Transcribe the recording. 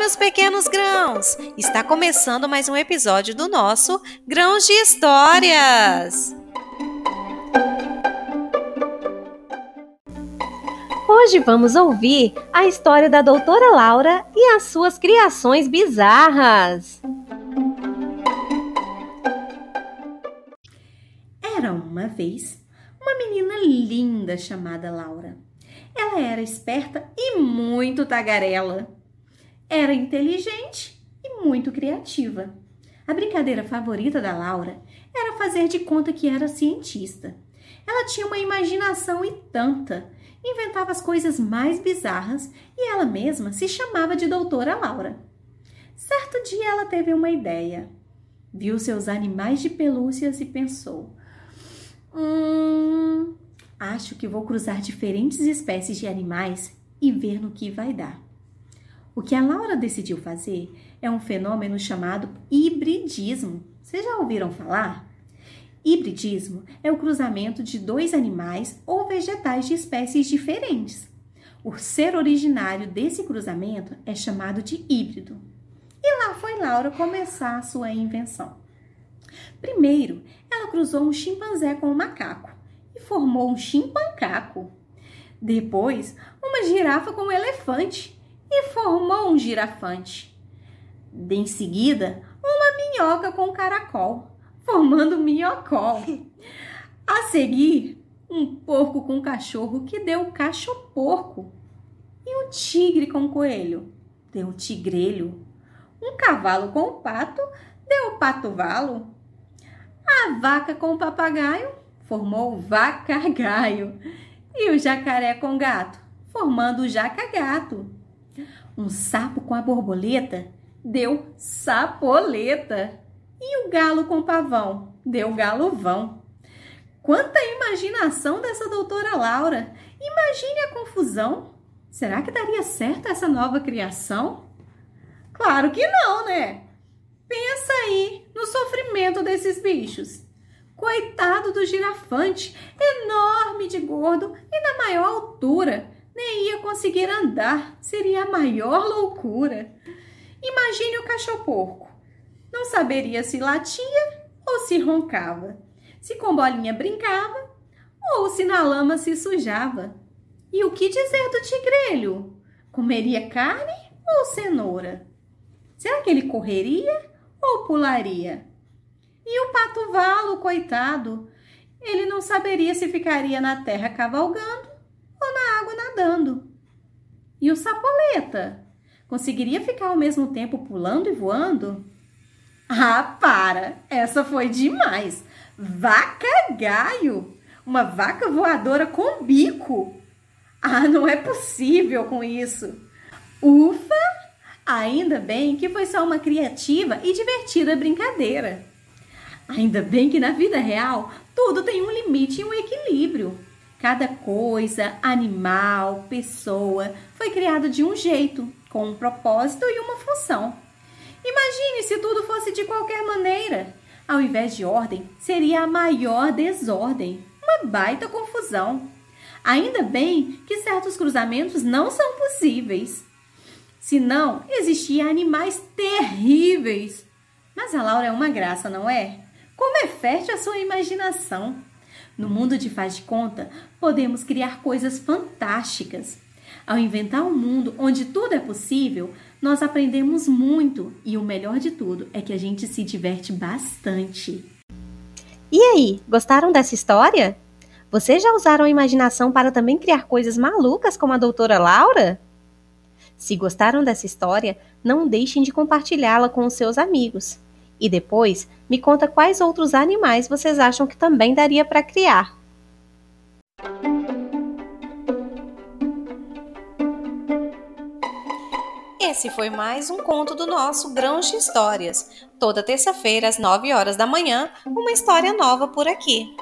meus pequenos grãos! Está começando mais um episódio do nosso Grãos de Histórias! Hoje vamos ouvir a história da doutora Laura e as suas criações bizarras. Era uma vez uma menina linda chamada Laura. Ela era esperta e muito tagarela. Era inteligente e muito criativa. A brincadeira favorita da Laura era fazer de conta que era cientista. Ela tinha uma imaginação e tanta, inventava as coisas mais bizarras e ela mesma se chamava de Doutora Laura. Certo dia ela teve uma ideia. Viu seus animais de pelúcias e pensou: Hum, acho que vou cruzar diferentes espécies de animais e ver no que vai dar. O que a Laura decidiu fazer é um fenômeno chamado hibridismo. Vocês já ouviram falar? Hibridismo é o cruzamento de dois animais ou vegetais de espécies diferentes. O ser originário desse cruzamento é chamado de híbrido. E lá foi Laura começar a sua invenção. Primeiro, ela cruzou um chimpanzé com um macaco e formou um chimpancaco. Depois, uma girafa com um elefante e formou um girafante. Em seguida, uma minhoca com caracol, formando um minhocol. A seguir, um porco com cachorro que deu cachoporco. E um tigre com coelho deu tigrelho. Um cavalo com um pato deu um pato-valo. A vaca com papagaio formou vaca-gaio. E o jacaré com gato, formando o jaca-gato. Um sapo com a borboleta deu sapoleta. E o galo com pavão deu galovão. Quanta imaginação dessa doutora Laura! Imagine a confusão! Será que daria certo essa nova criação? Claro que não, né? Pensa aí no sofrimento desses bichos. Coitado do girafante, enorme de gordo e na maior altura nem ia conseguir andar, seria a maior loucura. Imagine o cachorro-porco. Não saberia se latia ou se roncava, se com bolinha brincava ou se na lama se sujava. E o que dizer do tigrelho? Comeria carne ou cenoura? Será que ele correria ou pularia? E o pato-valo, coitado, ele não saberia se ficaria na terra cavalgando nadando. E o sapoleta? Conseguiria ficar ao mesmo tempo pulando e voando? Ah, para! Essa foi demais! Vaca gaio! Uma vaca voadora com bico! Ah, não é possível com isso! Ufa! Ainda bem que foi só uma criativa e divertida brincadeira. Ainda bem que na vida real tudo tem um limite e um equilíbrio. Cada coisa, animal, pessoa foi criado de um jeito, com um propósito e uma função. Imagine se tudo fosse de qualquer maneira. Ao invés de ordem, seria a maior desordem, uma baita confusão. Ainda bem que certos cruzamentos não são possíveis. Senão, existiam animais terríveis. Mas a Laura é uma graça, não é? Como é fértil a sua imaginação. No mundo de faz de conta, podemos criar coisas fantásticas. Ao inventar um mundo onde tudo é possível, nós aprendemos muito e o melhor de tudo é que a gente se diverte bastante. E aí, gostaram dessa história? Vocês já usaram a imaginação para também criar coisas malucas como a doutora Laura? Se gostaram dessa história, não deixem de compartilhá-la com os seus amigos. E depois, me conta quais outros animais vocês acham que também daria para criar. Esse foi mais um conto do nosso Grãos de Histórias. Toda terça-feira, às 9 horas da manhã, uma história nova por aqui.